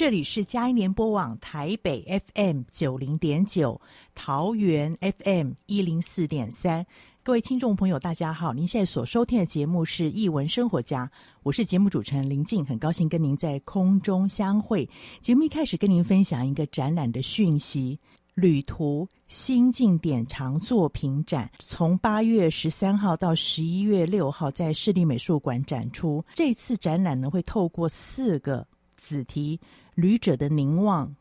这里是嘉音联播网台北 FM 九零点九，桃园 FM 一零四点三。各位听众朋友，大家好！您现在所收听的节目是《艺文生活家》，我是节目主持人林静，很高兴跟您在空中相会。节目一开始跟您分享一个展览的讯息：旅途心境典藏作品展，从八月十三号到十一月六号在市立美术馆展出。这次展览呢，会透过四个子题。旅者的凝望，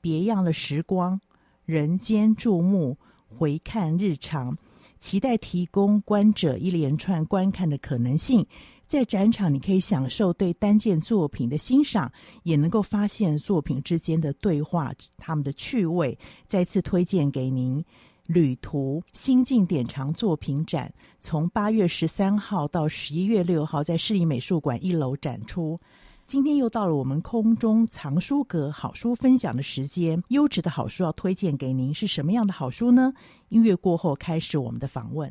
别样的时光，人间注目，回看日常，期待提供观者一连串观看的可能性。在展场，你可以享受对单件作品的欣赏，也能够发现作品之间的对话，他们的趣味。再次推荐给您，旅途心境典藏作品展，从八月十三号到十一月六号，在市立美术馆一楼展出。今天又到了我们空中藏书阁好书分享的时间，优质的好书要推荐给您，是什么样的好书呢？音乐过后开始我们的访问。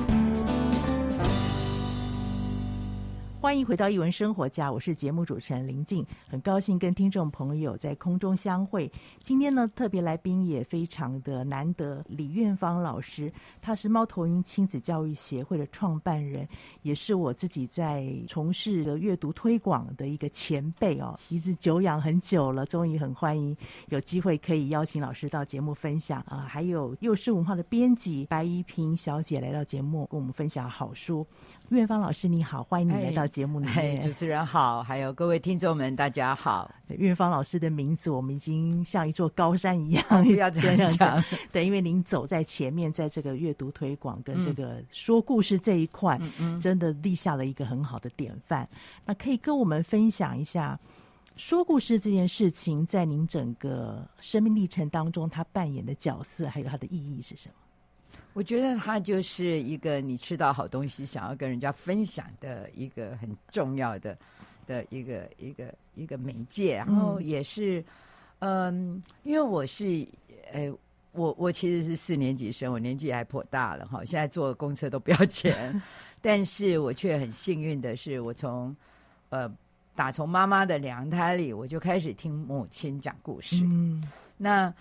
欢迎回到一文生活家，我是节目主持人林静，很高兴跟听众朋友在空中相会。今天呢，特别来宾也非常的难得，李院芳老师，他是猫头鹰亲子教育协会的创办人，也是我自己在从事的阅读推广的一个前辈哦，一直久仰很久了，终于很欢迎有机会可以邀请老师到节目分享啊。还有幼师文化的编辑白怡萍小姐来到节目跟我们分享好书。玉芳老师你好，欢迎你来到节目里面。嘿，主持人好，还有各位听众们，大家好。玉芳老师的名字，我们已经像一座高山一样，哦、不要这样 讲。对，因为您走在前面，在这个阅读推广跟这个说故事这一块，嗯、真的立下了一个很好的典范。那可以跟我们分享一下，说故事这件事情，在您整个生命历程当中，它扮演的角色，还有它的意义是什么？我觉得它就是一个你吃到好东西，想要跟人家分享的一个很重要的的一个一个一个媒介。然后也是，嗯，嗯，因为我是，呃，我我其实是四年级生，我年纪还颇大了哈。现在坐公车都不要钱，但是我却很幸运的是，我从呃打从妈妈的娘胎里，我就开始听母亲讲故事。嗯，那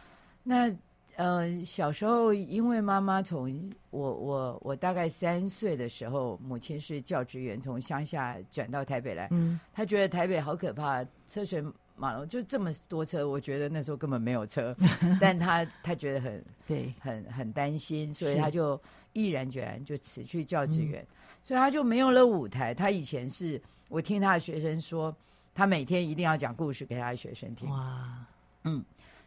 那。呃，小时候因为妈妈从我我我大概三岁的时候，母亲是教职员，从乡下转到台北来。嗯，她觉得台北好可怕，车水马龙，就这么多车。我觉得那时候根本没有车，但她她觉得很 对，很很担心，所以她就毅然决然就辞去教职员，嗯，所以她就没有了舞台。她以前是我听她的学生说，她每天一定要讲故事给她的学生听。哇，嗯。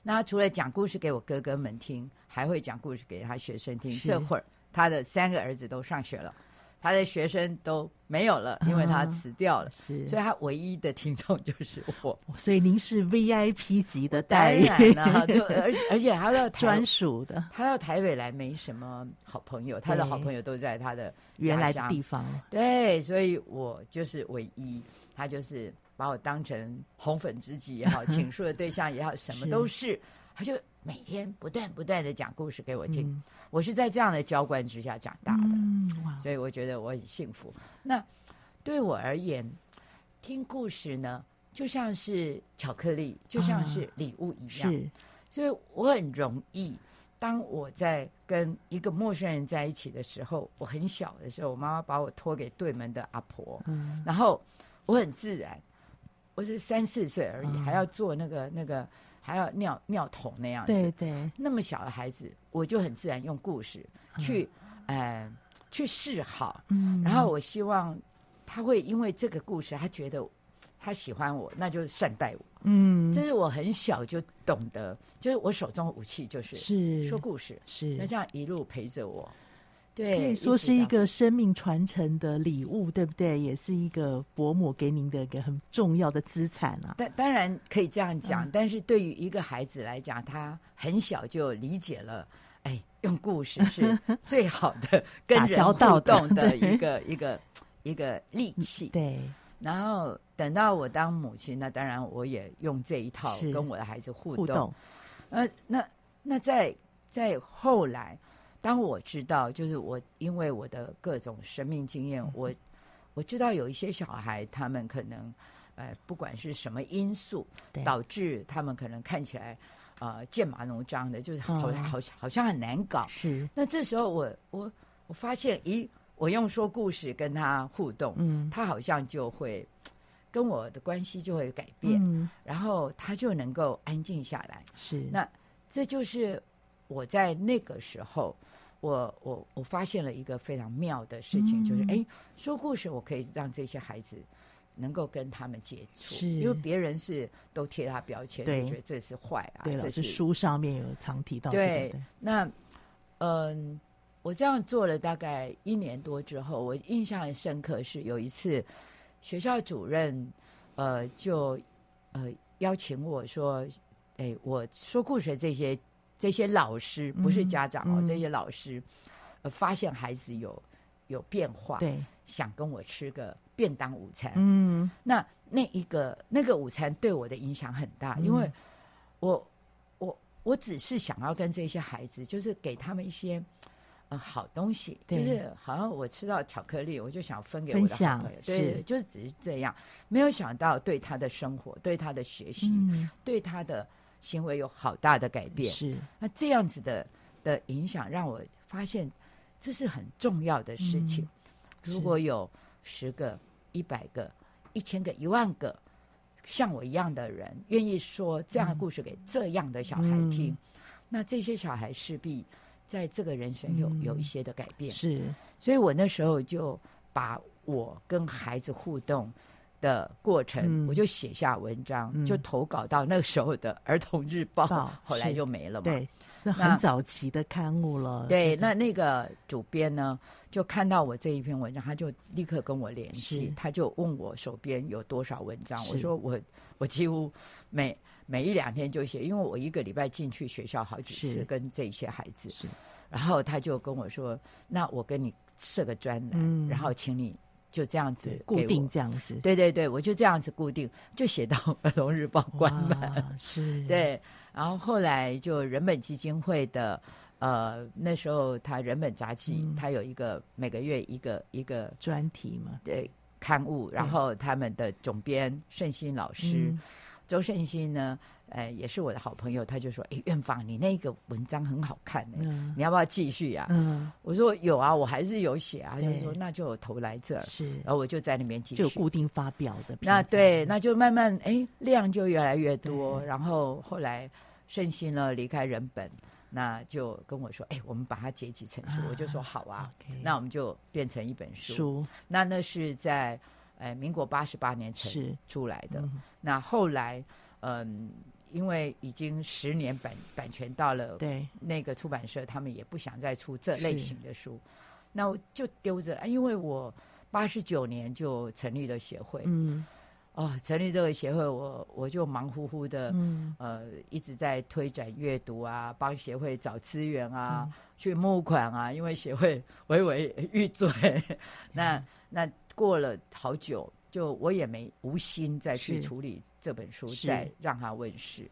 那他除了讲故事给我哥哥们听，还会讲故事给他学生听。这会儿他的三个儿子都上学了，他的学生都没有了，因为他辞掉了。是，所以他唯一的听众就是我。所以您是 VIP 级的代言，当然了，就 而且而且他到 专属的，他到台北来没什么好朋友，他的好朋友都在他的原来的地方。对，所以我就是唯一，他就是。把我当成红粉知己也好，倾诉的对象也好，什么都是。他就每天不断不断的讲故事给我听。嗯、我是在这样的浇灌之下长大的，嗯、所以我觉得我很幸福。那对我而言，听故事呢，就像是巧克力，就像是礼物一样。啊、所以我很容易，当我在跟一个陌生人在一起的时候，我很小的时候，我妈妈把我托给对门的阿婆，嗯、然后我很自然。我是三四岁而已，嗯、还要做那个那个，还要尿尿桶那样子。对对，那么小的孩子，我就很自然用故事去，嗯、呃，去示好。嗯，然后我希望他会因为这个故事，他觉得他喜欢我，那就善待我。嗯，这是我很小就懂得，就是我手中的武器就是是说故事，是那这样一路陪着我。对，可以说是一个生命传承的礼物，对不对？也是一个伯母给您的一个很重要的资产啊。但当然可以这样讲，嗯、但是对于一个孩子来讲，他很小就理解了，哎，用故事是最好的跟人互动的一个 一个一个利器。对。然后等到我当母亲，那当然我也用这一套跟我的孩子互动。互动呃，那那在在后来。当我知道，就是我因为我的各种生命经验，我我知道有一些小孩，他们可能，呃，不管是什么因素导致他们可能看起来，呃，剑拔弩张的，就是好好好像很难搞。是。那这时候我我我发现，咦，我用说故事跟他互动，嗯，他好像就会跟我的关系就会改变，嗯，然后他就能够安静下来。是。那这就是我在那个时候。我我我发现了一个非常妙的事情，嗯、就是哎，说故事我可以让这些孩子能够跟他们接触，是因为别人是都贴他标签，对觉得这是坏啊，对了这是书上面有常提到、这个。对，那嗯，我这样做了大概一年多之后，我印象很深刻是有一次学校主任呃就呃邀请我说，哎，我说故事这些。这些老师不是家长哦，嗯、这些老师，呃，发现孩子有有变化，对，想跟我吃个便当午餐。嗯，那那一个那个午餐对我的影响很大，嗯、因为我我我只是想要跟这些孩子，就是给他们一些呃好东西，就是好像我吃到巧克力，我就想分给我的好朋友，对，是。就是只是这样，没有想到对他的生活、对他的学习、嗯、对他的。行为有好大的改变，是。那这样子的的影响，让我发现这是很重要的事情。嗯、如果有十个、一百个、一千个、一万个像我一样的人，愿意说这样的故事给这样的小孩听，嗯、那这些小孩势必在这个人生有、嗯、有一些的改变。是，所以我那时候就把我跟孩子互动的过程，嗯、我就写下文章，嗯、就投稿到那个时候的《儿童日报》报，后来就没了嘛。对，那很早期的刊物了。对，那那个主编呢，就看到我这一篇文章，他就立刻跟我联系，他就问我手边有多少文章。我说我我几乎每每一两天就写，因为我一个礼拜进去学校好几次，跟这些孩子。然后他就跟我说：“那我跟你设个专栏，嗯、然后请你就这样子固定这样子。”对对对，我就这样子固定，就写到《儿童日报》关门。是，对。然后后来就人本基金会的，呃，那时候他人本杂志，嗯、他有一个每个月一个一个专题嘛，对刊物。然后他们的总编盛新老师，嗯、周盛新呢。哎，也是我的好朋友，他就说：“哎，院芳，你那个文章很好看呢，嗯、你要不要继续啊？”嗯，我说有啊，我还是有写啊。他就说：“那就投来这儿。”是，然后我就在那边继续，就固定发表的。那对，那就慢慢哎，量就越来越多。然后后来盛欣呢离开人本，那就跟我说：“哎，我们把它结集成书。啊”我就说：“好啊。”那我们就变成一本书。书那那是在哎民国八十八年成出来的。嗯、那后来嗯。因为已经十年版版权到了，对。那个出版社，他们也不想再出这类型的书，那我就丢着。因为我八十九年就成立了协会，嗯，哦，成立这个协会，我我就忙乎乎的，嗯，呃，一直在推展阅读啊，帮协会找资源啊，嗯、去募款啊，因为协会微微欲坠，嗯、那那过了好久。就我也没无心再去处理这本书，再让它问世。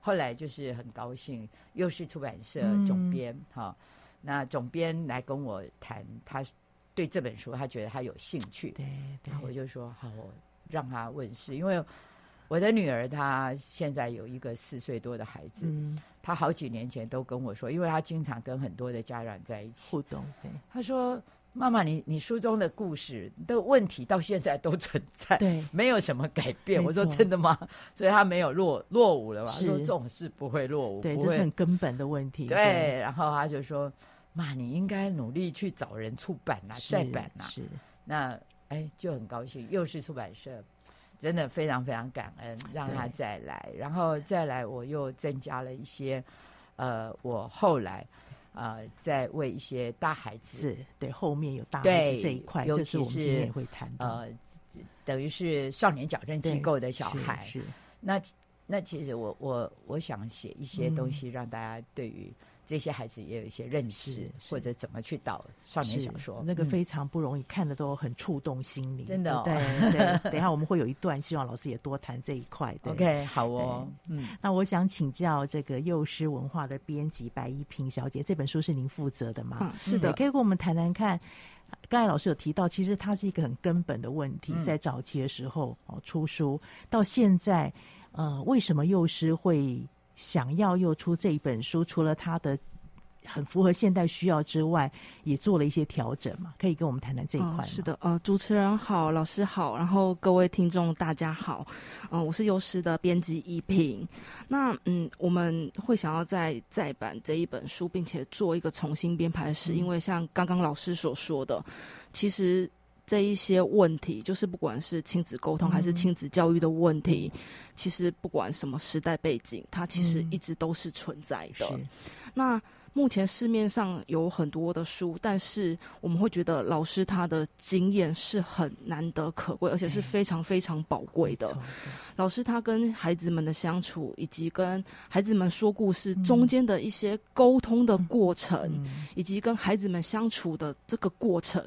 后来就是很高兴，又是出版社总编哈、嗯，那总编来跟我谈，他对这本书他觉得他有兴趣，对，对然后我就说好，让他问世。因为我的女儿她现在有一个四岁多的孩子，嗯，她好几年前都跟我说，因为她经常跟很多的家长在一起互动，对，她说。妈妈，你你书中的故事的问题到现在都存在，对，没有什么改变。我说真的吗？所以他没有落落伍了嘛？是说这种事不会落伍，对，这是很根本的问题。对，对然后他就说：“妈，你应该努力去找人出版啊，再版啊。”是，那哎就很高兴，又是出版社，真的非常非常感恩，让他再来，然后再来，我又增加了一些，呃，我后来。呃，在为一些大孩子，是对后面有大孩子这一块，尤其是我们今天也会谈呃，等于是少年矫正机构的小孩。是，是那那其实我我我想写一些东西，让大家对于。这些孩子也有一些认识，或者怎么去导少年小说，那个非常不容易，嗯、看的都很触动心灵。真的、哦，对对。等一下我们会有一段，希望老师也多谈这一块。OK，好哦。嗯，那我想请教这个幼师文化的编辑白一平小姐，这本书是您负责的吗？嗯，是的。可以跟我们谈谈看，刚才老师有提到，其实它是一个很根本的问题，在早期的时候哦出书，到现在，呃，为什么幼师会？想要又出这一本书，除了它的很符合现代需要之外，也做了一些调整嘛？可以跟我们谈谈这一块吗？是的，呃，主持人好，老师好，然后各位听众大家好，嗯、我是幼师的编辑怡萍。那嗯，我们会想要再再版这一本书，并且做一个重新编排，是因为像刚刚老师所说的，其实。这一些问题，就是不管是亲子沟通还是亲子教育的问题，嗯、其实不管什么时代背景，它其实一直都是存在的。嗯、那。目前市面上有很多的书，但是我们会觉得老师他的经验是很难得可贵，而且是非常非常宝贵的。老师他跟孩子们的相处，以及跟孩子们说故事中间的一些沟通的过程，嗯、以及跟孩子们相处的这个过程，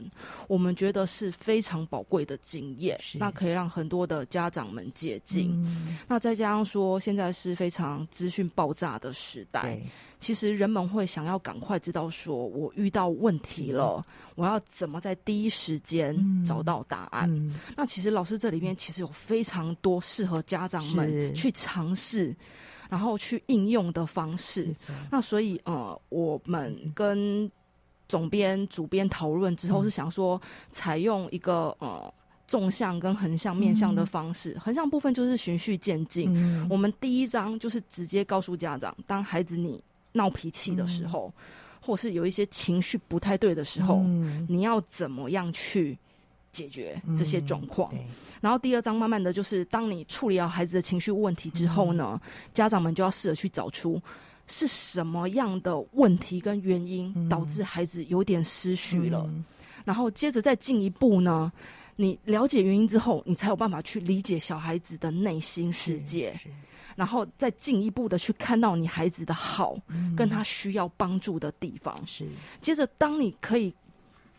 我们觉得是非常宝贵的经验。那可以让很多的家长们接近。嗯、那再加上说，现在是非常资讯爆炸的时代。其实人们会想要赶快知道，说我遇到问题了，我要怎么在第一时间找到答案？那其实老师这里面其实有非常多适合家长们去尝试，然后去应用的方式。那所以呃，我们跟总编、主编讨论之后，是想说采用一个呃纵向跟横向面向的方式。横向部分就是循序渐进。嗯、我们第一章就是直接告诉家长，当孩子你。闹脾气的时候，嗯、或是有一些情绪不太对的时候，嗯、你要怎么样去解决这些状况。嗯、然后第二章慢慢的就是，当你处理好孩子的情绪问题之后呢，嗯、家长们就要试着去找出是什么样的问题跟原因导致孩子有点失序了。嗯、然后接着再进一步呢，你了解原因之后，你才有办法去理解小孩子的内心世界，然后再进一步的去看到你孩子的好，嗯、跟他需要帮助的地方。是，接着当你可以。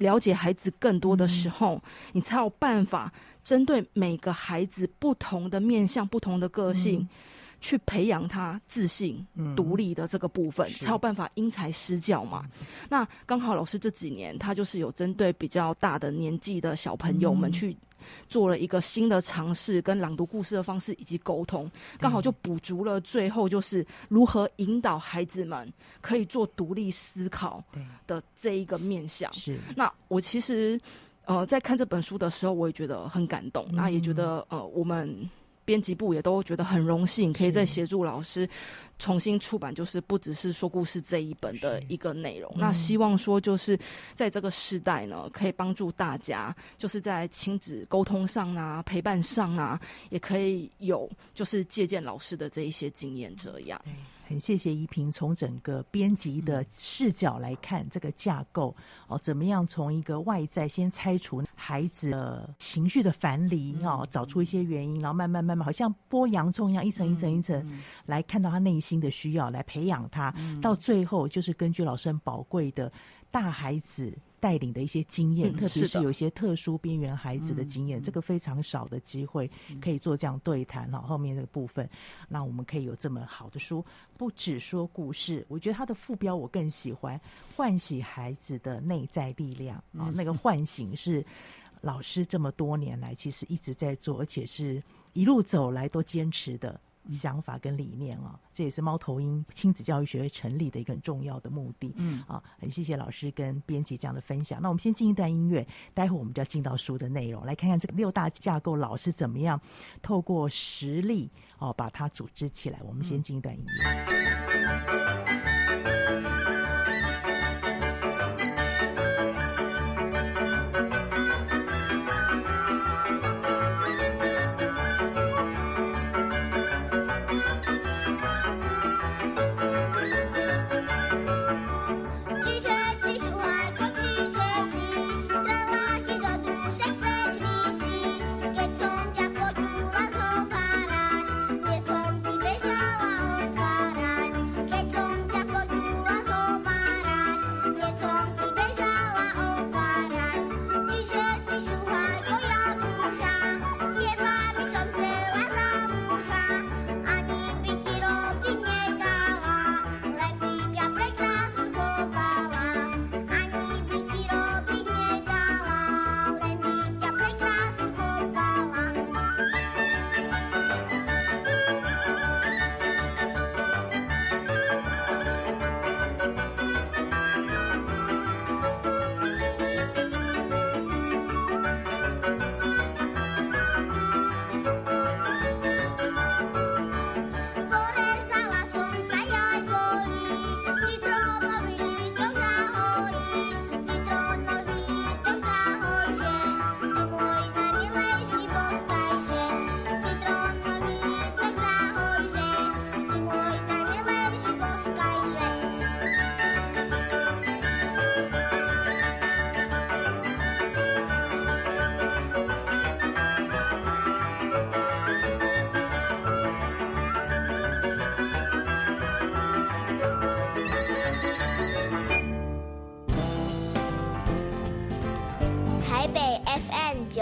了解孩子更多的时候，嗯、你才有办法针对每个孩子不同的面向、不同的个性，嗯、去培养他自信、嗯、独立的这个部分，才有办法因材施教嘛。那刚好老师这几年，他就是有针对比较大的年纪的小朋友们去。做了一个新的尝试，跟朗读故事的方式以及沟通，刚好就补足了最后就是如何引导孩子们可以做独立思考的这一个面向。是，那我其实呃在看这本书的时候，我也觉得很感动，嗯、那也觉得呃我们。编辑部也都觉得很荣幸，可以再协助老师重新出版，就是不只是说故事这一本的一个内容。那希望说，就是在这个时代呢，可以帮助大家，就是在亲子沟通上啊、陪伴上啊，也可以有就是借鉴老师的这一些经验，这样。很谢谢依萍从整个编辑的视角来看这个架构哦，怎么样从一个外在先拆除孩子的情绪的樊篱哦，找出一些原因，然后慢慢慢慢，好像剥洋葱一样，一层一层一层来看到他内心的需要，来培养他，到最后就是根据老师很宝贵的大孩子。带领的一些经验，特别是有一些特殊边缘孩子的经验，嗯、这个非常少的机会可以做这样对谈哈。后面这个部分，那我们可以有这么好的书，不只说故事。我觉得它的副标我更喜欢，唤醒孩子的内在力量啊。嗯、那个唤醒是老师这么多年来其实一直在做，而且是一路走来都坚持的。想法跟理念啊，这也是猫头鹰亲子教育学会成立的一个很重要的目的。嗯啊，很谢谢老师跟编辑这样的分享。那我们先进一段音乐，待会我们就要进到书的内容，来看看这个六大架构老师怎么样透过实力哦把它组织起来。我们先进一段音乐。嗯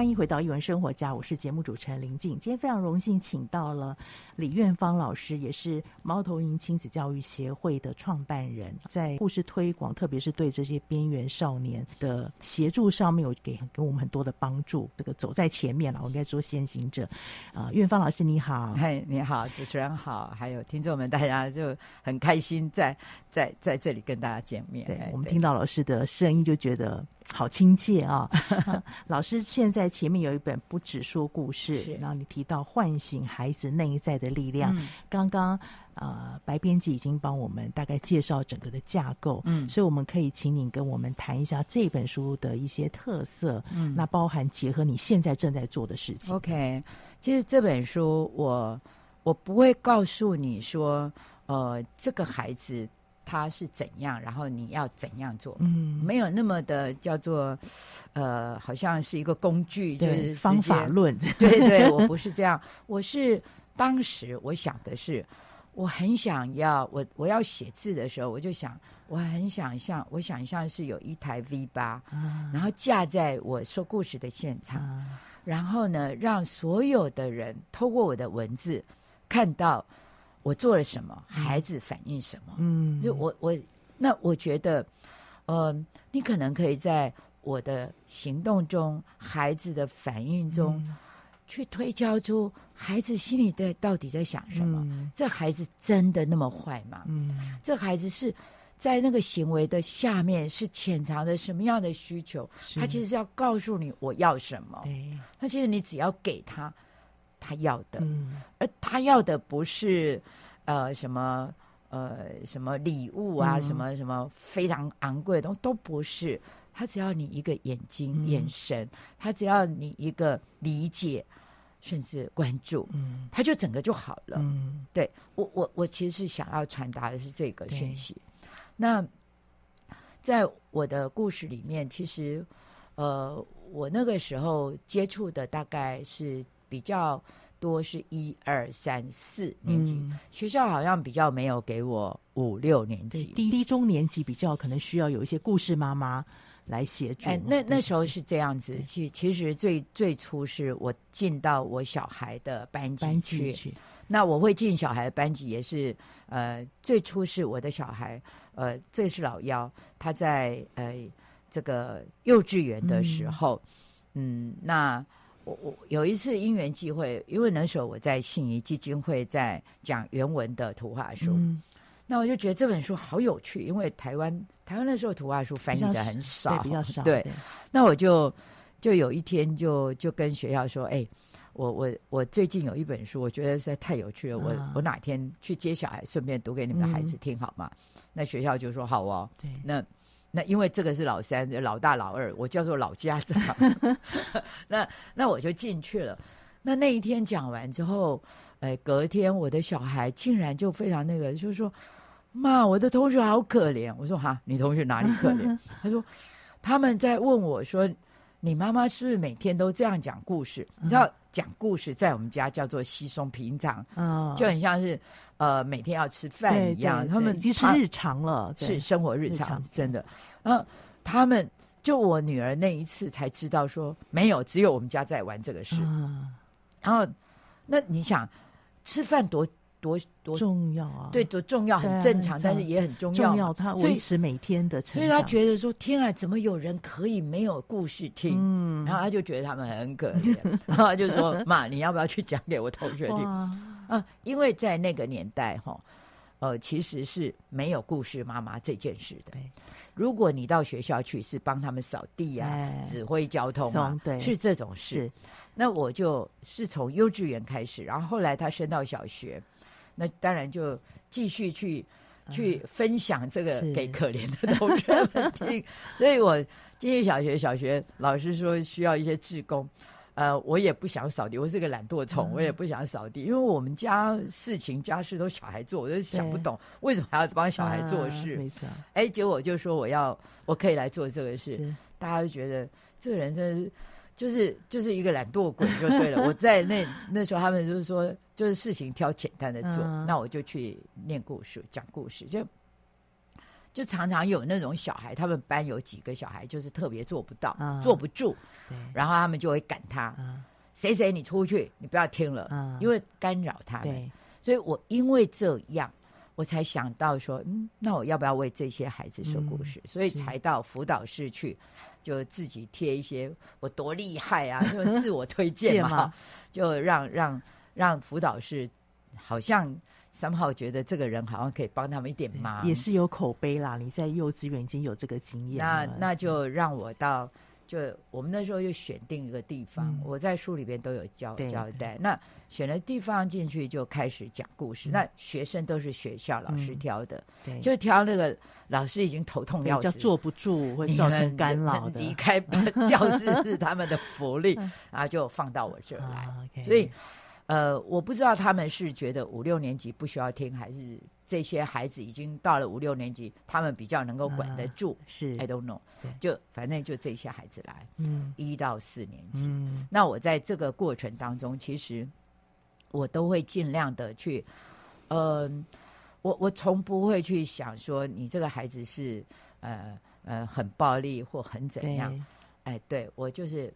欢迎回到《一文生活家》，我是节目主持人林静。今天非常荣幸请到了李苑芳老师，也是猫头鹰亲子教育协会的创办人，在故事推广，特别是对这些边缘少年的协助上面，有给给我们很多的帮助。这个走在前面了，我应该做先行者。啊、呃，苑芳老师你好，嗨，你好，主持人好，还有听众们，大家就很开心在在在这里跟大家见面。对，我们听到老师的声音就觉得。好亲切啊，啊！老师现在前面有一本《不只说故事》，然后你提到唤醒孩子内在的力量。嗯、刚刚呃，白编辑已经帮我们大概介绍整个的架构，嗯，所以我们可以请你跟我们谈一下这本书的一些特色，嗯，那包含结合你现在正在做的事情。OK，其实这本书我我不会告诉你说，呃，这个孩子。他是怎样，然后你要怎样做？嗯，没有那么的叫做，呃，好像是一个工具，就是方法论。对对，我不是这样。我是当时我想的是，我很想要我我要写字的时候，我就想，我很想象，我想象是有一台 V 八，嗯，然后架在我说故事的现场，嗯，然后呢，让所有的人透过我的文字看到。我做了什么？孩子反应什么？嗯，就我我那我觉得，呃，你可能可以在我的行动中、孩子的反应中，嗯、去推敲出孩子心里在到底在想什么。嗯、这孩子真的那么坏吗？嗯，这孩子是在那个行为的下面是潜藏着什么样的需求？他其实是要告诉你我要什么。对，那其实你只要给他。他要的，嗯、而他要的不是呃什么呃什么礼物啊，嗯、什么什么非常昂贵的东西都不是。他只要你一个眼睛、嗯、眼神，他只要你一个理解，甚至关注，嗯，他就整个就好了。嗯，对我我我其实是想要传达的是这个讯息。那在我的故事里面，其实呃，我那个时候接触的大概是。比较多是一二三四年级，嗯、学校好像比较没有给我五六年级，低低中年级比较可能需要有一些故事妈妈来协助。哎，那那时候是这样子，其其实最最初是我进到我小孩的班级去，那我会进小孩的班级也是呃，最初是我的小孩，呃，这是老幺，他在呃这个幼稚园的时候，嗯，嗯，那。我我有一次因缘际会，因为那时候我在信宜基金会在讲原文的图画书，嗯、那我就觉得这本书好有趣，因为台湾台湾那时候图画书翻译的很少，比较少。对，那我就就有一天就就跟学校说，哎，我我我最近有一本书，我觉得实在太有趣了，我、啊、我哪天去接小孩，顺便读给你们的孩子听好吗？嗯、那学校就说好哦，对，那。那因为这个是老三、老大、老二，我叫做老家长。那那我就进去了。那那一天讲完之后，哎，隔天我的小孩竟然就非常那个，就是说：“妈，我的同学好可怜。”我说：“哈，你同学哪里可怜？” 他说：“他们在问我说，你妈妈是不是每天都这样讲故事？你知道讲故事在我们家叫做稀松平常，嗯，就很像是。”呃，每天要吃饭一样，他们已经是日常了，是生活日常，日常真的。嗯，他们就我女儿那一次才知道说，没有，只有我们家在玩这个事。嗯，然后，那你想吃饭多多多重要啊？对，多重要，很正常，但是也很重要。重要，他维持每天的成长。所以，他觉得说，天啊，怎么有人可以没有故事听？嗯，然后他就觉得他们很可怜，然后他就说：“妈，你要不要去讲给我同学听？”啊，因为在那个年代哈，呃，其实是没有故事妈妈这件事的。如果你到学校去，是帮他们扫地啊，哎、指挥交通是这种事。那我就是从幼稚园开始，然后后来他升到小学，那当然就继续去、嗯、去分享这个给可怜的同学们听。所以我进去小学，小学老师说需要一些志工。呃，我也不想扫地，我是个懒惰虫，嗯、我也不想扫地，因为我们家事情家事都小孩做，我就想不懂为什么还要帮小孩做事。没错，哎，结果我就说我要，我可以来做这个事，大家都觉得这个人真的是就是就是一个懒惰鬼就对了。我在那那时候，他们就是说，就是事情挑简单的做，嗯、那我就去念故事、讲故事，就就常常有那种小孩，他们班有几个小孩就是特别做不到，啊坐不住，然后他们就会赶他，啊谁谁你出去，你不要听了，啊因为干扰他们。所以我因为这样，我才想到说，嗯，那我要不要为这些孩子说故事？嗯所以才到辅导室去，就自己贴一些我多厉害啊，就自我推荐嘛，就让让让辅导室好像 somehow 觉得这个人好像可以帮他们一点忙，也是有口碑啦。你在幼稚园已经有这个经验那，那就让我到。就我们那时候就选定一个地方，嗯我在书里边都有交交代。那选了地方进去就开始讲故事，嗯那学生都是学校老师挑的，对，就挑那个老师已经头痛要死，坐不住，会造成干扰的。离开 教室是他们的福利，然后就放到我这儿来。所以，呃，我不知道他们是觉得五六年级不需要听，还是这些孩子已经到了五六年级，他们比较能够管得住。是 I don't know，就反正就这些孩子来，嗯一到四年级。嗯那我在这个过程当中，其实我都会尽量的去，嗯、我我从不会去想说你这个孩子是呃呃很暴力或很怎样，哎，对我就是，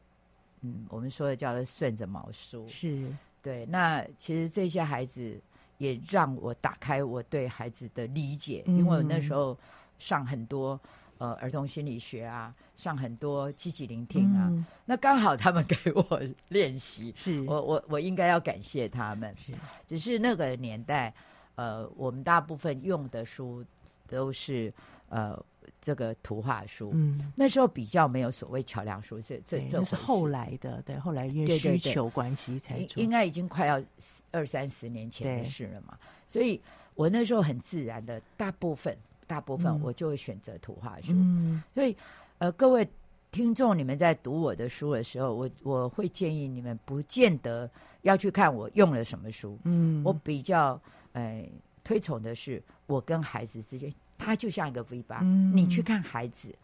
嗯，我们说的叫做顺着毛梳，是对。那其实这些孩子也让我打开我对孩子的理解，嗯因为我那时候上很多呃儿童心理学啊，上很多积极聆听啊，嗯那刚好他们 给我练习，是我我我应该要感谢他们。是只是那个年代，呃，我们大部分用的书都是呃这个图画书，嗯，那时候比较没有所谓桥梁书，这这对，这是后来的，对，后来因为需求关系才做应应该已经快要二三十年前的事了嘛，所以我那时候很自然的，大部分大部分嗯。我就会选择图画书，嗯。所以呃各位听众，你们在读我的书的时候，我我会建议你们不见得要去看我用了什么书，嗯，我比较呃推崇的是我跟孩子之间，他就像一个 V 八、嗯。你去看孩子，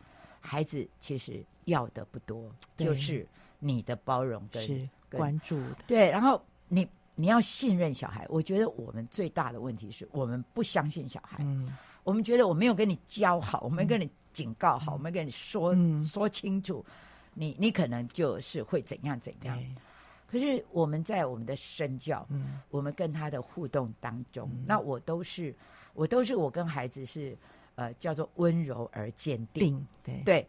孩子其实要的不多，就是你的包容跟关注的，对，然后你你要信任小孩。我觉得我们最大的问题是我们不相信小孩，嗯。我们觉得我没有跟你教好，我没跟你警告好，我没跟你说、嗯。说清楚，你你可能就是会怎样怎样。可是我们在我们的身教，嗯。我们跟他的互动当中，嗯。那我都是我都是我跟孩子是呃叫做温柔而坚定，对，对，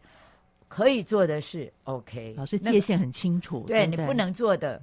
可以做的是 OK，老师界限很清楚，对不你不能做的，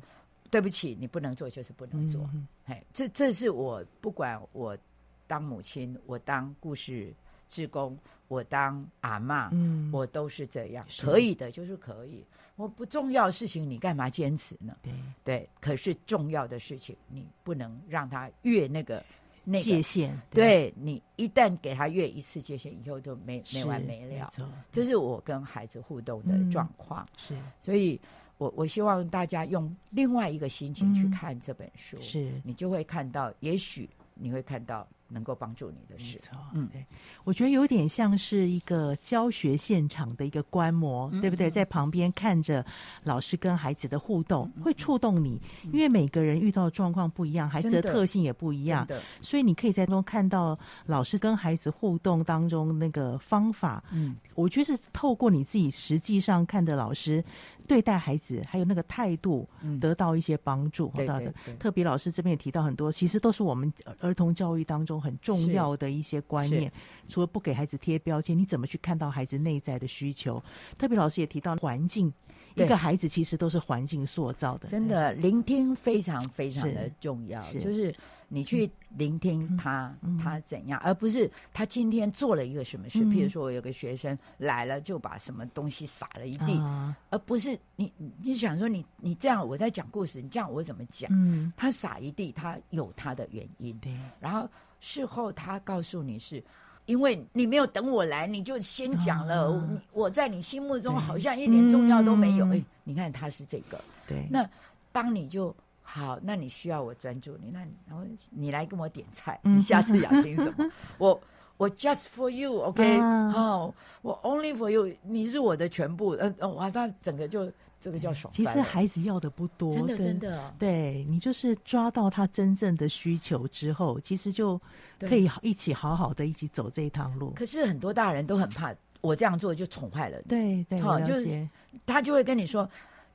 对不起，你不能做就是不能做。嗯哎，这这是我不管我当母亲，我当故事志工，我当阿嬷，嗯，我都是这样，可以的就是可以。我不重要的事情，你干嘛坚持呢？对。对，可是重要的事情，你不能让他越那个那个。界限，对。你一旦给他越一次界限，以后就没没完没了。错。这是我跟孩子互动的嗯。状况。是。所以我我希望大家用另外一个心情去嗯。看这本书，是。你就会看到，也许你会看到能够帮助你的事。没错，嗯。对，我觉得有点像是一个教学现场的一个观摩，嗯对不对？嗯。在旁边看着老师跟孩子的互动，嗯会触动你，因为每个人遇到的状况不一样，孩子的。特性也不一样所以你可以在中看到老师跟孩子互动当中那个方法。嗯，我觉得是透过你自己实际上看着老师对待孩子，还有那个态度，嗯。得到一些帮助。对对对。特别老师这边也提到很多，其实都是我们儿童教育当中很重要的一些观念。除了不给孩子贴标签，你怎么去看到孩子内在的需求？特别老师也提到环境，一个孩子其实都是环境塑造的。真的聆听非常非常的重要，是就是你去聆听他，嗯。他怎样，而不是他今天做了一个什么事。嗯。譬如说，我有个学生来了，就把什么东西撒了一地，啊，而不是你，你你想说你你这样我在讲故事，你这样我怎么讲？嗯，他撒一地，他有他的原因。对，然后事后他告诉你是，因为你没有等我来，你就先讲了，我在你心目中好像一点重要都没有。嗯。哎，你看他是这个，对，那当你就好，那你需要我专注你，那你然后你来跟我点菜，嗯你下次要听什么？我我 just for you，OK，、啊哦，我 only for you，你是我的全部，嗯，呃哇，那整个就这个叫爽。其实孩子要的不多，真的真的。对，你就是抓到他真正的需求之后，其实就可以一起好好的一起走这一趟路。可是很多大人都很怕，我这样做就宠坏了你。对对，好，就是他就会跟你说：“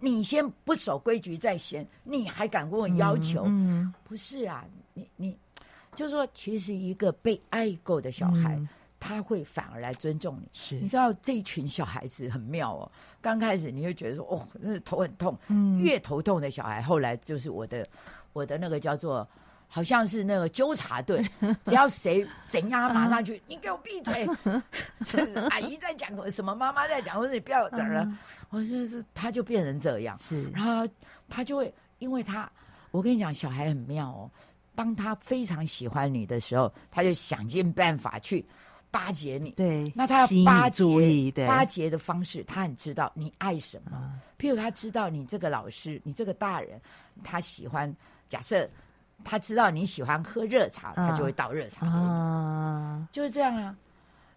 你先不守规矩在先，你还敢跟我要求？”嗯，不是啊，你你就是说，其实一个被爱过的小孩。他会反而来尊重你，是你知道这一群小孩子很妙哦。刚开始你就觉得说，哦，那头很痛，嗯，越头痛的小孩，后来就是我的，我的那个叫做，好像是那个纠察队，只要谁怎样，马上去，你给我闭嘴，阿姨在讲什么，妈妈在讲，或者你不要讲了，我就是他就变成这样，是，然后他就会，因为他，我跟你讲，小孩很妙哦，当他非常喜欢你的时候，他就想尽办法去。巴结你，对，那他要巴结，巴结的方式，他很知道你爱什么。嗯、譬如他知道你这个老师，你这个大人，他喜欢。假设他知道你喜欢喝热茶，嗯、他就会倒热茶。给你，啊，就是这样啊。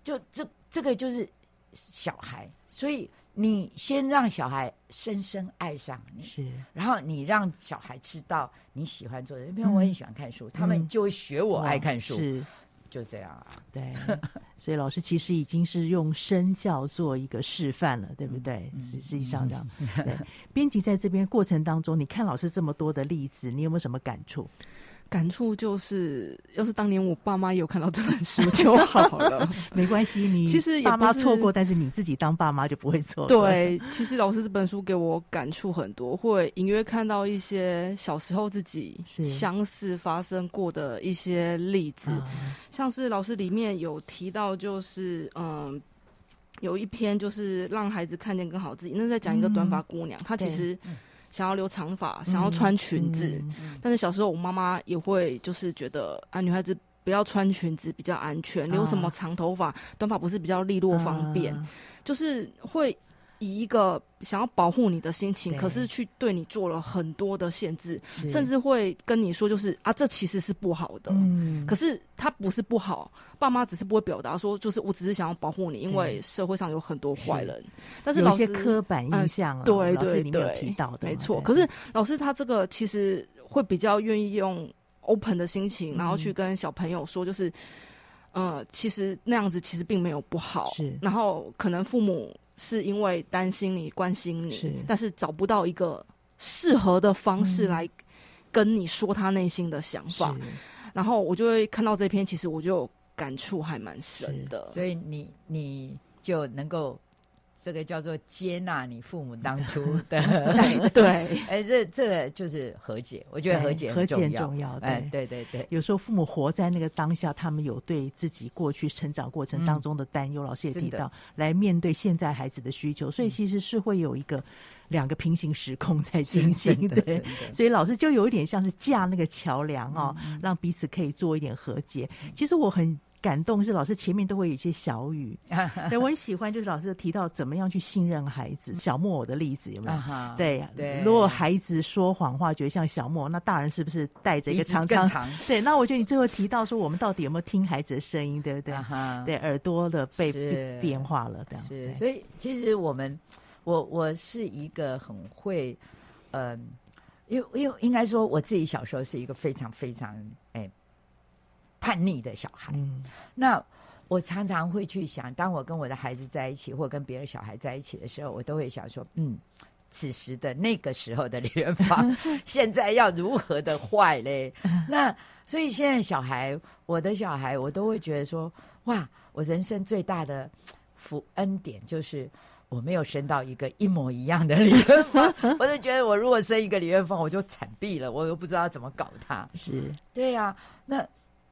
就这这个就是小孩，所以你先让小孩深深爱上你，是，然后你让小孩知道你喜欢做的。比如我很喜欢看书，嗯、他们就会学我爱看书。是。就这样啊，对，所以老师其实已经是用身教做一个示范了，对不对？实际上这样，对。编辑在这边过程当中，你看老师这么多的例子，你有没有什么感触？感触就是，要是当年我爸妈有看到这本书 就好了。没关系，你其实爸妈错过，但是你自己当爸妈就不会错。对，其实老师这本书给我感触很多，会隐约看到一些小时候自己相似发生过的一些例子，是像是老师里面有提到，就是嗯，有一篇就是让孩子看见更好自己，那在讲一个短发姑娘，嗯、她其实。想要留长发，想要穿裙子，嗯嗯、但是小时候我妈妈也会就是觉得啊，女孩子不要穿裙子比较安全，留什么长头发、短发不是比较利落方便，啊、就是会。以一个想要保护你的心情，可是去对你做了很多的限制，甚至会跟你说，就是啊，这其实是不好的。嗯，可是他不是不好，爸妈只是不会表达说，就是我只是想要保护你，因为社会上有很多坏人。但是老师有些刻板印象，对对对，提到的没错。可是老师他这个其实会比较愿意用 open 的心情，然后去跟小朋友说，就是，呃，其实那样子其实并没有不好。是，然后可能父母。是因为担心你、关心你，是。但是找不到一个适合的方式来跟你说他内心的想法，是。然后我就会看到这篇，其实我就感触还蛮深的，所以你你就能够。这个叫做接纳你父母当初 的对，哎，这这个就是和解。我觉得和解很重要，重要。哎，对对对。有时候父母活在那个当下，他们有对自己过去成长过程当中的担忧。老师也提到，来面对现在孩子的需求，所以其实是会有一个两个平行时空在进行的。所以老师就有一点像是架那个桥梁哦，让彼此可以做一点和解。其实我很。感动是老师前面都会有一些小语，对，我很喜欢，就是老师提到怎么样去信任孩子。小木偶的例子有没有？对对，如果孩子说谎话，觉得像小木偶，那大人是不是带着一个长长？对，那我觉得你最后提到说，我们到底有没有听孩子的声音，对不对？对，耳朵的被变化了，这样。是，所以其实我们，我我是一个很会，嗯，因为因为应该说我自己小时候是一个非常非常哎。叛逆的小孩，嗯、那我常常会去想，当我跟我的孩子在一起，或跟别的小孩在一起的时候，我都会想说，嗯，此时的那个时候的李元芳，现在要如何的坏嘞？那所以现在小孩，我的小孩，我都会觉得说，哇，我人生最大的福恩典就是我没有生到一个一模一样的李元芳。我就觉得，我如果生一个李元芳，我就惨毙了，我又不知道怎么搞他。是对呀、啊，那。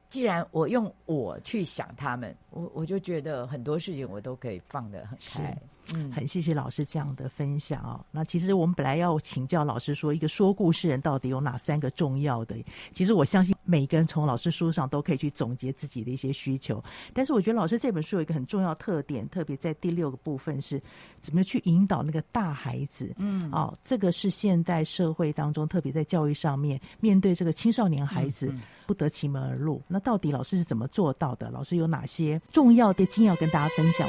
既然我用我去想他们，我我就觉得很多事情我都可以放得很开。嗯，很谢谢老师这样的分享哦。那其实我们本来要请教老师说，一个说故事人到底有哪三个重要的？其实我相信每个人从老师书上都可以去总结自己的一些需求。但是我觉得老师这本书有一个很重要特点，特别在第六个部分是怎么去引导那个大孩子。嗯，哦，这个是现代社会当中，特别在教育上面，面对这个青少年孩子不得其门而入。那到底老师是怎么做到的？老师有哪些重要的经验要跟大家分享？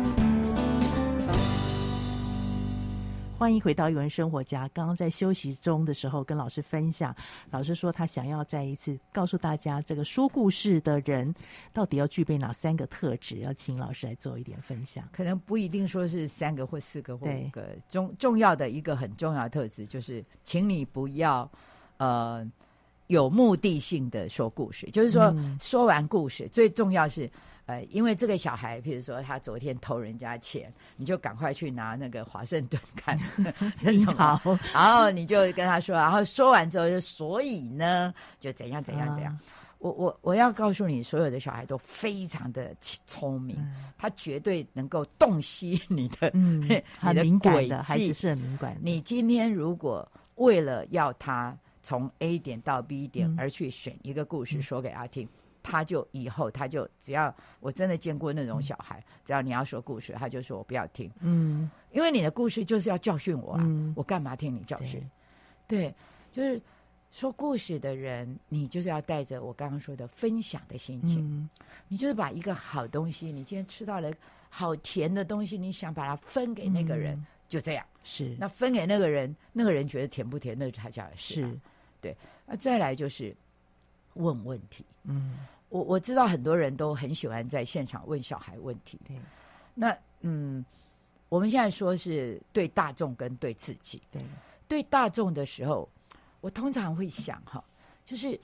欢迎回到语文生活家。刚刚在休息中的时候，跟老师分享，老师说他想要再一次告诉大家，这个说故事的人到底要具备哪三个特质？要请老师来做一点分享。可能不一定说是三个或四个或五个，重重要的一个很重要的特质就是，请你不要呃有目的性的说故事，就是说、嗯、说完故事最重要是。呃，因为这个小孩，譬如说他昨天偷人家钱，你就赶快去拿那个华盛顿 看那种，好，然后你就跟他说，然后说完之后就，所以呢，就怎样怎样怎样。啊、我我我要告诉你，所有的小孩都非常的聪明，嗯、他绝对能够洞悉你的，嗯、你的轨迹，孩子是很敏感。你今天如果为了要他从 A 点到 B 点而去选一个故事说给他听。嗯他就以后他就只要我真的见过那种小孩，嗯、只要你要说故事，他就说我不要听，嗯，因为你的故事就是要教训我啊，嗯、我干嘛听你教训？对，对，就是说故事的人，你就是要带着我刚刚说的分享的心情，嗯、你就是把一个好东西，你今天吃到了好甜的东西，你想把它分给那个人，嗯、就这样。是。那分给那个人，那个人觉得甜不甜，那才叫是，是。对，那再来就是。问问题，嗯，我我知道很多人都很喜欢在现场问小孩问题。对，那嗯，我们现在说是对大众跟对自己。对，对大众的时候，我通常会想哈，就是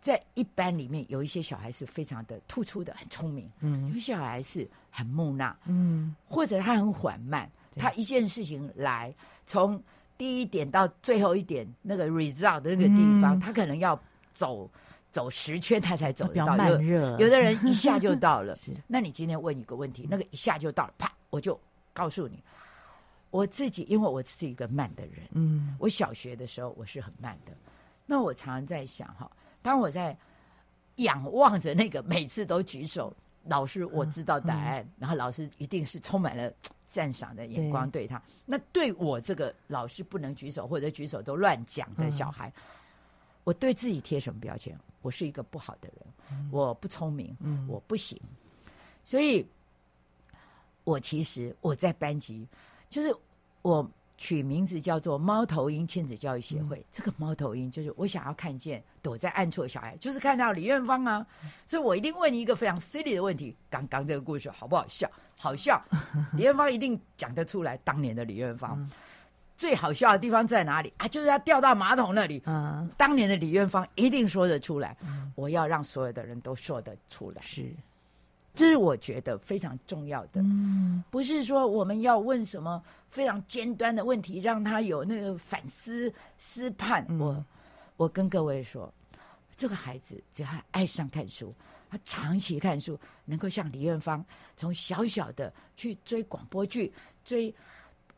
在一班里面有一些小孩是非常的突出的，很聪明，嗯，有些小孩是很木讷，嗯，或者他很缓慢，他一件事情来从第一点到最后一点那个 result 的那个地方，他可能要。走走十圈，他才走得到。有有的人一下就 到了。是那你今天问一个问题，那个一下就到了，啪，我就告诉你，我自己因为我是一个慢的人，嗯，我小学的时候我是很慢的。那我常常在想哈，当我在仰望着那个每次都举手，老师我知道答案，嗯嗯、然后老师一定是充满了赞赏的眼光对他。对那对我这个老师不能举手或者举手都乱讲的小孩。嗯我对自己贴什么标签？我是一个不好的人，嗯、我不聪明，嗯、我不行。所以，我其实我在班级，就是我取名字叫做“猫头鹰亲子教育协会”。嗯、这个猫头鹰就是我想要看见躲在暗处的小孩，就是看到李院芳啊。嗯、所以我一定问你一个非常 silly 的问题：刚刚这个故事好不好笑？好笑。李远芳一定讲得出来，当年的李远芳。嗯最好笑的地方在哪里啊？就是要掉到马桶那里。嗯，当年的李元芳一定说得出来。嗯，我要让所有的人都说得出来。是，这是我觉得非常重要的。嗯，不是说我们要问什么非常尖端的问题，让他有那个反思、思判。嗯，我我跟各位说，这个孩子只要爱上看书，他长期看书，能够像李元芳从小小的去追广播剧，追。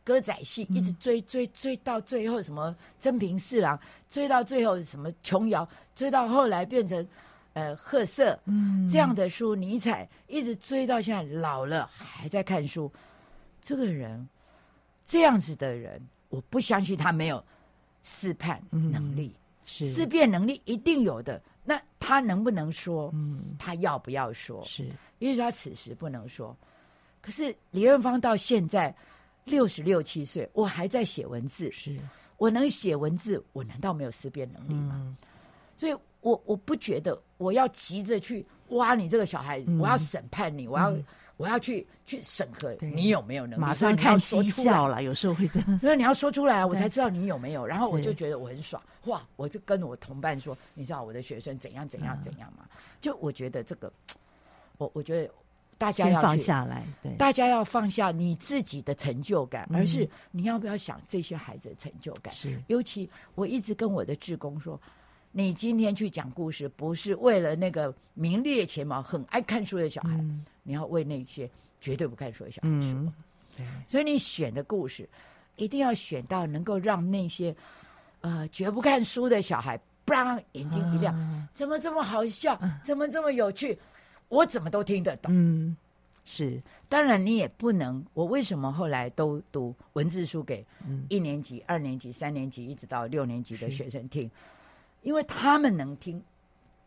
歌仔戏一直追追追到最后什么真平四郎，追到最后什么琼瑶，追到后来变成呃褐色，嗯，这样的书，尼采一直追到现在老了还在看书，这个人这样子的人，我不相信他没有试判能力，是思辨能力一定有的。那他能不能说？嗯，他要不要说？是，因为他此时不能说。可是李元芳到现在。六十六七岁，我还在写文字。是，我能写文字，我难道没有思辨能力吗？嗯、所以我我不觉得我要急着去挖你这个小孩，嗯、我要审判你，我要、嗯、我要去去审核你有没有能力。马上看绩效了，有时候会这样。因为你要说出来，我才知道你有没有。然后我就觉得我很爽，哇！我就跟我同伴说，你知道我的学生怎样怎样怎样吗？嗯、就我觉得这个，我我觉得。大家要放下来，对，大家要放下你自己的成就感，嗯、而是你要不要想这些孩子的成就感？是，尤其我一直跟我的志工说，你今天去讲故事，不是为了那个名列前茅、很爱看书的小孩，嗯、你要为那些绝对不看书的小孩说。嗯、对，所以你选的故事一定要选到能够让那些呃绝不看书的小孩砰，眼睛一亮，啊怎么这么好笑？怎么这么有趣？我怎么都听得懂。嗯，是，当然你也不能。我为什么后来都读文字书给一年级、二年级、三年级一直到六年级的学生听？因为他们能听，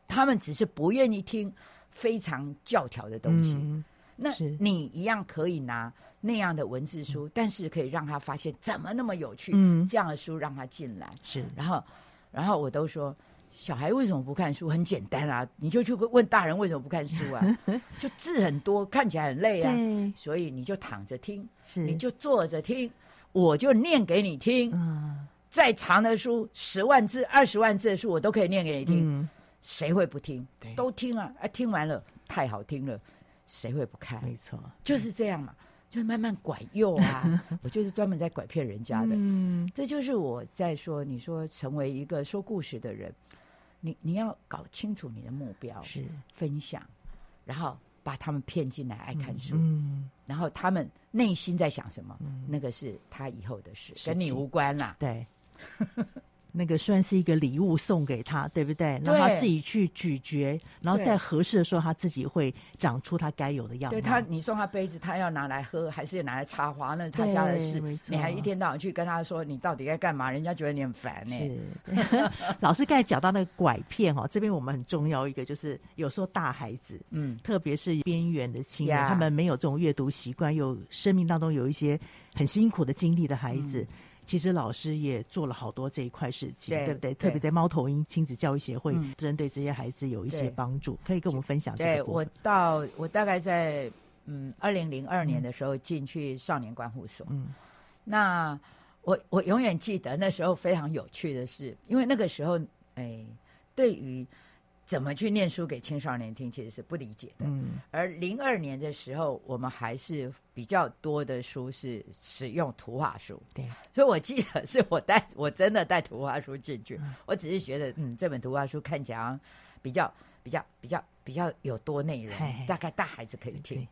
他们只是不愿意听非常教条的东西。嗯那你一样可以拿那样的文字书，但是可以让他发现怎么那么有趣。嗯，这样的书让他进来。是，然后，然后我都说，小孩为什么不看书？很简单啊，你就去问大人为什么不看书啊？就字很多，看起来很累啊。所以你就躺着听，你就坐着听，我就念给你听。嗯，再长的书，十万字、二十万字的书，我都可以念给你听。嗯，谁会不听？都听啊！啊，听完了，太好听了。谁会不看？没错，就是这样嘛，就慢慢拐诱啊。我就是专门在拐骗人家的。嗯，这就是我在说，你说成为一个说故事的人，你你要搞清楚你的目标是分享，然后把他们骗进来爱看书。嗯，然后他们内心在想什么？嗯，那个是他以后的事，跟你无关啦。对。那个算是一个礼物送给他，对不对？让他自己去咀嚼，然后在合适的时候，他自己会长出他该有的样子。对他，你送他杯子，他要拿来喝，还是拿来插花？那他家的事。你还一天到晚去跟他说，你到底该干嘛？人家觉得你很烦呢、老师刚才讲到那个拐骗哈，这边我们很重要一个就是，有时候大孩子，嗯，特别是边缘的青年，他们没有这种阅读习惯，有生命当中有一些很辛苦的经历的孩子。嗯其实老师也做了好多这一块事情，对，对不对？对特别在猫头鹰亲子教育协会，针、嗯、对这些孩子有一些帮助，可以跟我们分享这个。对我到我大概在嗯二零零二年的时候进去少年观护所，嗯，那我我永远记得那时候非常有趣的是，因为那个时候哎，对于。怎么去念书给青少年听，其实是不理解的。嗯，而零二年的时候，我们还是比较多的书是使用图画书。对，所以我记得是我带，我真的带图画书进去。嗯、我只是觉得，嗯，这本图画书看起来比较比较比较比较有多内容，嘿嘿大概大孩子可以听。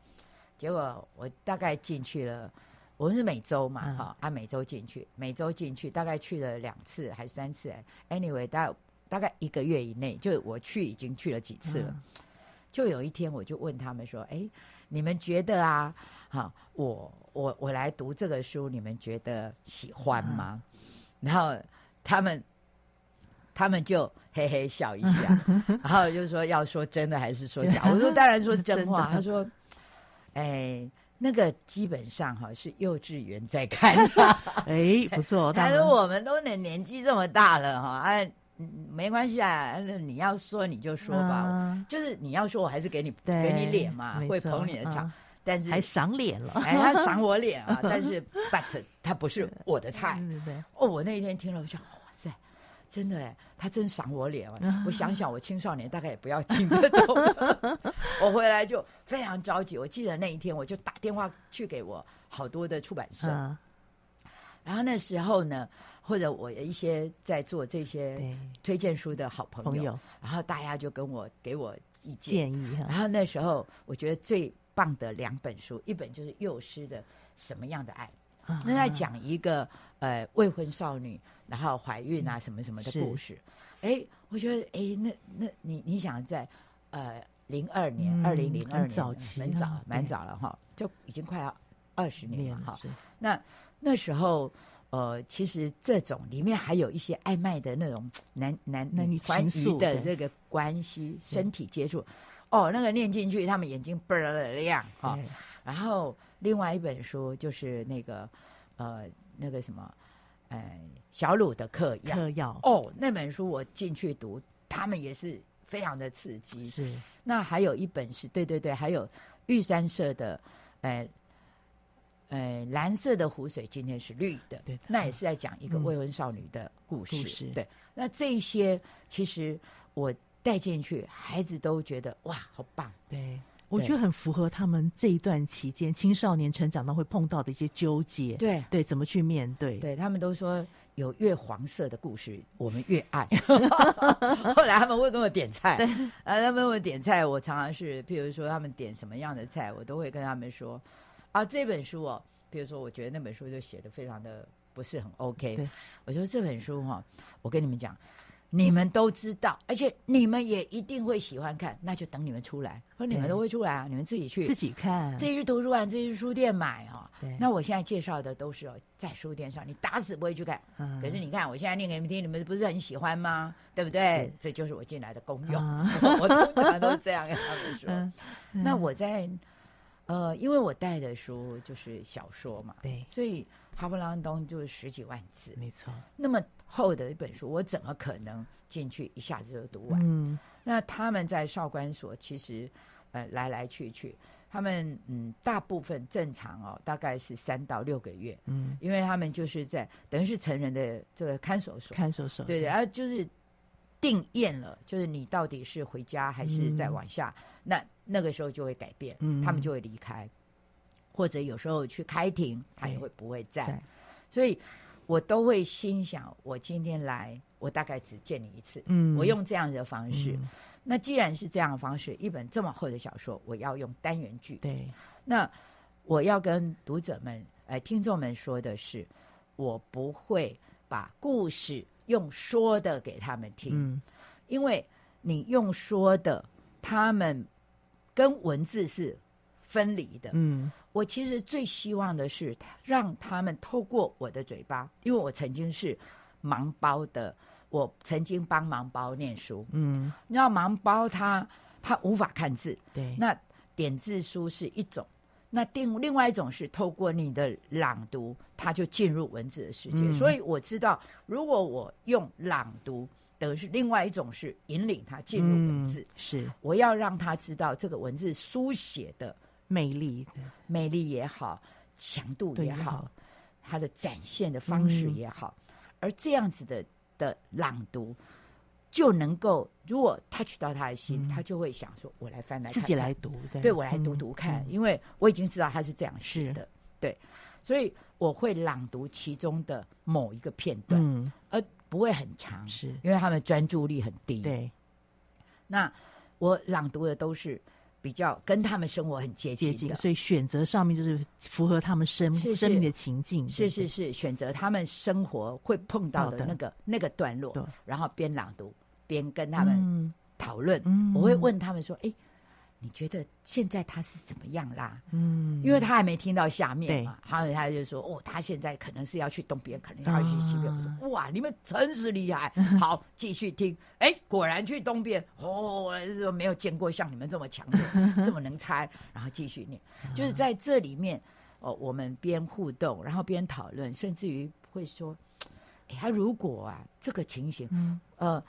结果我大概进去了，我们是每周嘛，哈、嗯，按、啊、每周进去，每周进去，大概去了两次还是三次？Anyway，大概。大概一个月以内，就我去已经去了几次了。嗯、就有一天，我就问他们说：“哎，你们觉得啊，哈，我我我来读这个书，你们觉得喜欢吗？”嗯、然后他们他们就嘿嘿笑一下，然后就说：“要说真的还是说假？” 我说：“当然说真话。真”他说：“哎，那个基本上哈是幼稚园在看。”哎，不错。他说：“我们都年年纪这么大了哈，哎。”没关系啊，那你要说你就说吧，啊、就是你要说，我还是给你给你脸嘛，会捧你的场，啊、但是还赏脸了，哎，他赏我脸啊，但是 but 他不是我的菜，对对对哦，我那一天听了，我想，哇塞，真的哎，他真赏我脸啊！啊我想想，我青少年大概也不要听这种，我回来就非常着急。我记得那一天，我就打电话去给我好多的出版社。啊然后那时候呢，或者我一些在做这些推荐书的好朋友，朋友然后大家就跟我给我意见。建议。然后那时候我觉得最棒的两本书，一本就是幼师的《什么样的爱》，啊、那在讲一个呃未婚少女，然后怀孕啊什么什么的故事。哎，我觉得哎，那那你你想在呃零二年，二零零二年，早期蛮早蛮早了哈，就已经快要二十年了哈。那那时候，呃，其实这种里面还有一些暧昧的那种男男男女情谊的那个关系，身体接触，哦，那个念进去，他们眼睛倍儿的亮哈。哦、然后另外一本书就是那个呃那个什么，呃小鲁的嗑药嗑药哦，那本书我进去读，他们也是非常的刺激。是，那还有一本是对对对，还有玉山社的，呃。呃，蓝色的湖水今天是绿的，对，那也是在讲一个未婚少女的故事。嗯、故事对，那这一些其实我带进去，孩子都觉得哇，好棒。对，我觉得很符合他们这一段期间青少年成长到会碰到的一些纠结。对对，怎么去面对？对他们都说有越黄色的故事，我们越爱。后来他们会跟我点菜，对啊，他们问我点菜，我常常是，譬如说他们点什么样的菜，我都会跟他们说。啊，这本书哦，比如说，我觉得那本书就写的非常的不是很 OK。对我说这本书哈、哦，我跟你们讲，你们都知道，而且你们也一定会喜欢看，那就等你们出来。说你们都会出来啊，你们自己去自己看，自己去图书馆，自己去书店买哦。对那我现在介绍的都是哦在书店上，你打死不会去看。嗯可是你看，我现在念给你们听，你们不是很喜欢吗？对不对？这就是我进来的功用。嗯 我通常都是这样跟他们说。那我在呃，因为我带的书就是小说嘛，对，所以哈不拉东就是十几万字，没错，那么厚的一本书，我怎么可能进去一下子就读完？嗯。那他们在少管所其实呃来来去去，他们嗯大部分正常哦，大概是三到六个月，嗯，因为他们就是在等于是成人的这个看守所，看守所，对，然后就是定验了，就是你到底是回家还是再往下，那那个时候就会改变，嗯。他们就会离开，或者有时候去开庭，他也会不会在，在，所以我都会心想，我今天来，我大概只见你一次，嗯，我用这样的方式。嗯。那既然是这样的方式，一本这么厚的小说，我要用单元剧。对，那我要跟读者们、呃听众们说的是，我不会把故事用说的给他们听，嗯。因为你用说的，他们跟文字是分离的。嗯。我其实最希望的是，让他们透过我的嘴巴，因为我曾经是盲包的，我曾经帮盲包念书。嗯，你知道盲包他他无法看字，对，那点字书是一种，那另另外一种是透过你的朗读，它就进入文字的世界。嗯。所以我知道，如果我用朗读，等于是另外一种是引领他进入文字。嗯是。我要让他知道这个文字书写的魅力的，魅力也好，强度也也好好，它的展现的方式嗯。也好，而这样子的的朗读，就能够如果 touch 到他的心，嗯。他就会想说：“我来翻来看看。自己来读，对。对我来读读看，嗯因为我已经知道他是这样写是。的，对，所以我会朗读其中的某一个片段，嗯，而不会很长，是，因为他们专注力很低。，对，那我朗读的都是比较跟他们生活很接接近，的，所以选择上面就是符合他们生生命的情境，是是，是，选择他们生活会碰到的的。那个那个段落对，然后边朗读边跟他他们讨论。嗯我会问他们说：“哎，你觉得现在他是怎么样啦？”嗯，因为他还没听到下面嘛，然后他就说：“哦，他现在可能是要去东边，可能要去西边。啊我说：“哇，你们真是厉害！好，继续听。哎，果然去东边。哦，我是没有见过像你们这么强的，这么能猜。然后继续念，就是在这里面，哦，我们边互动，然后边讨论，甚至于会说：，哎，他如果啊，这个情形，嗯呃，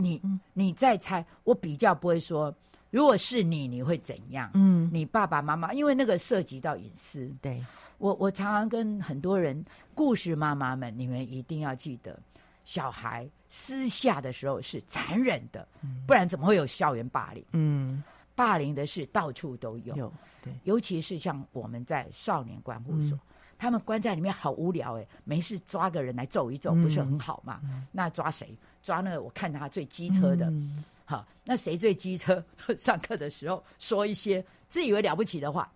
你嗯你再猜，我比较不会说，如果是你，你会怎样？嗯，你爸爸妈妈，因为那个涉及到隐私。对，我我常常跟很多人，故事妈妈们，你们一定要记得，小孩私下的时候是残忍的，不然怎么会有校园霸凌？嗯，霸凌的事到处都有，有，对，尤其是像我们在少年关护所，嗯他们关在里面好无聊哎，没事抓个人来揍一揍，嗯不是很好吗？那抓谁？抓那个我看他最机车的。嗯好，那谁最机车？上课的时候说一些自以为了不起的话，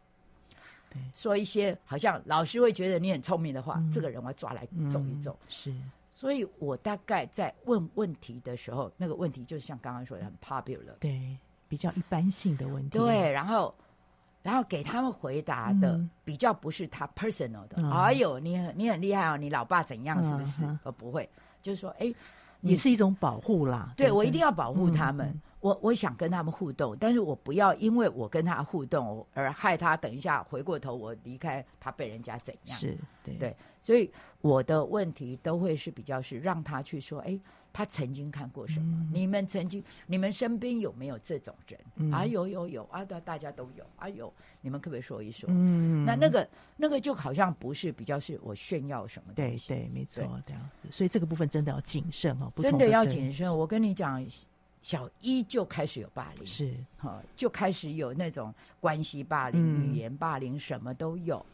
对说一些好像老师会觉得你很聪明的话，嗯这个人我要抓来走一走。嗯是，所以我大概在问问题的时候，那个问题就像刚刚说的很 popular，对，比较一般性的问题，对，然后然后给他们回答的嗯比较不是他 personal 的，嗯哎呦，你很你很厉害哦，你老爸怎样是不是呃嗯？不会，就是说，哎。也是一种保护啦。对，不我一定要保护他们。我我想跟他们互动，但是我不要因为我跟他互动而害他。等一下回过头我离开，他被人家怎样？是，对对，所以我的问题都会是比较是让他去说，哎，他曾经看过什么？嗯你们曾经，你们身边有没有这种人？嗯啊，有有有啊，大大家都有啊，有，你们可不可以说一说？嗯，那那个那个就好像不是比较是我炫耀什么东西。对对，没错，这样子，所以这个部分真的要谨慎哦，真的要谨慎。我跟你讲，小一就开始有霸凌，是，哈，就开始有那种关系霸凌、嗯语言霸凌，什么都有。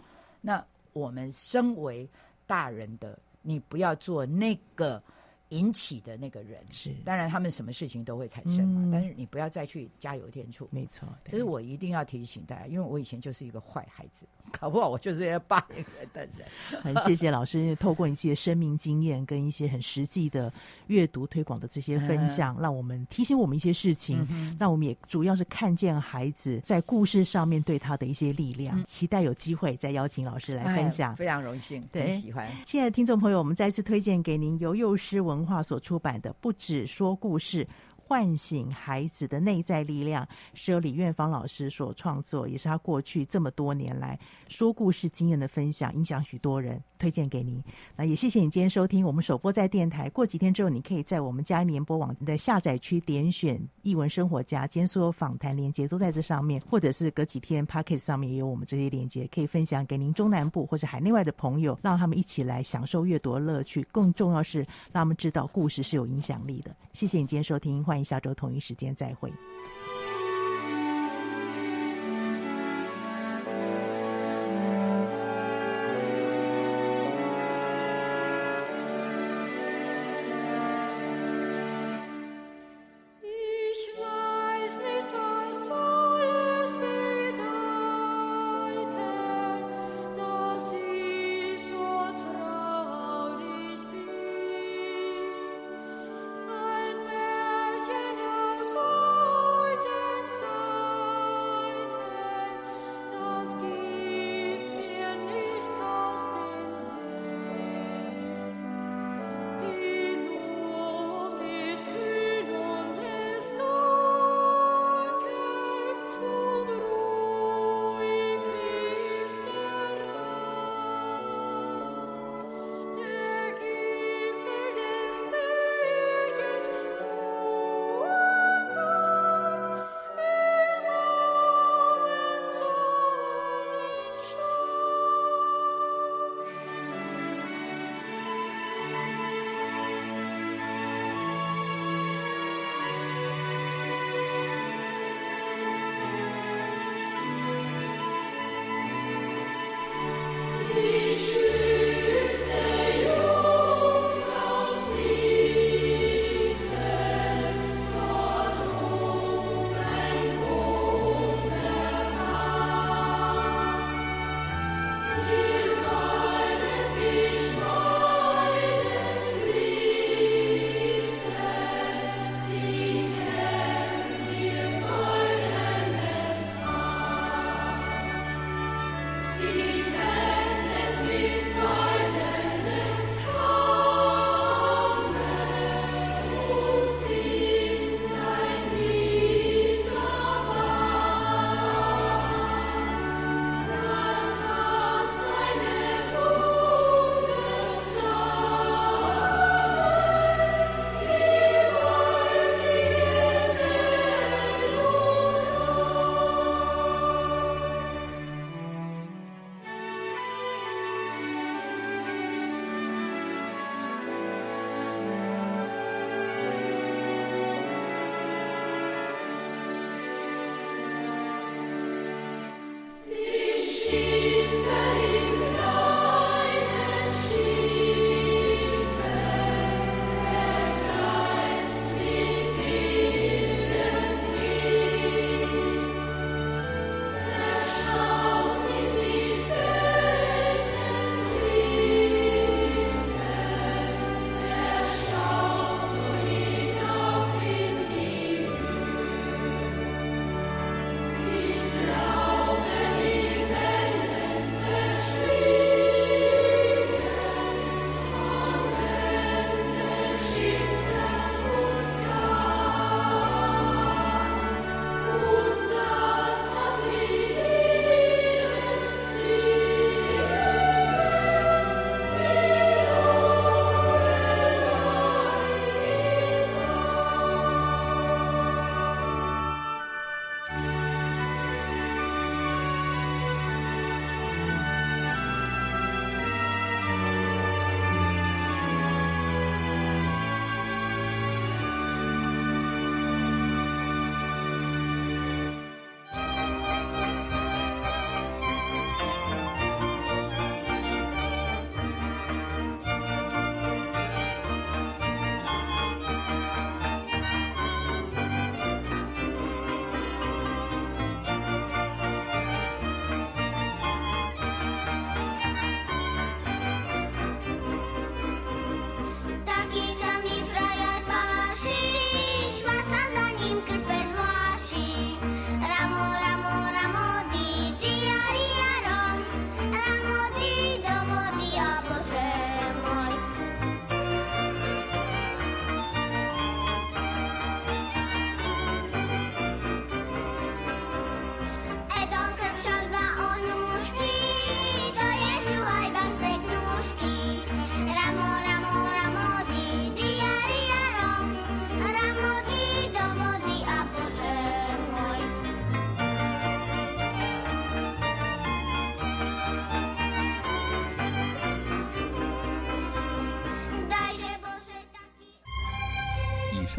那我们身为大人的，你不要做那个引起的那个人。是，当然他们什么事情都会产生嘛，嗯、但是你不要再去加油添醋。没错，这是我一定要提醒大家，因为我以前就是一个坏孩子，搞不好我就是一个霸凌人的人。很谢谢老师透过一些生命经验跟一些很实际的阅读推广的这些分享，嗯、让我们提醒我们一些事情，嗯、让我们也主要是看见孩子在故事上面对他的一些力量。嗯、期待有机会再邀请老师来分享，哎、非常荣幸，对很喜欢。亲爱的听众朋友，我们再次推荐给您由幼师文文化所出版的《不只说故事》。唤醒孩子的内在力量，是由李苑芳老师所创作，也是他过去这么多年来说故事经验的分享，影响许多人，推荐给您。那也谢谢你今天收听我们首播在电台，过几天之后，你可以在我们佳音联播网的下载区点选“译文生活家”，今天所有访谈连接都在这上面，或者是隔几天 Podcast 上面也有我们这些连接，可以分享给您中南部或者海内外的朋友，让他们一起来享受阅读的乐趣。更重要是让他们知道故事是有影响力的。谢谢你今天收听，欢迎。下周同一时间再会。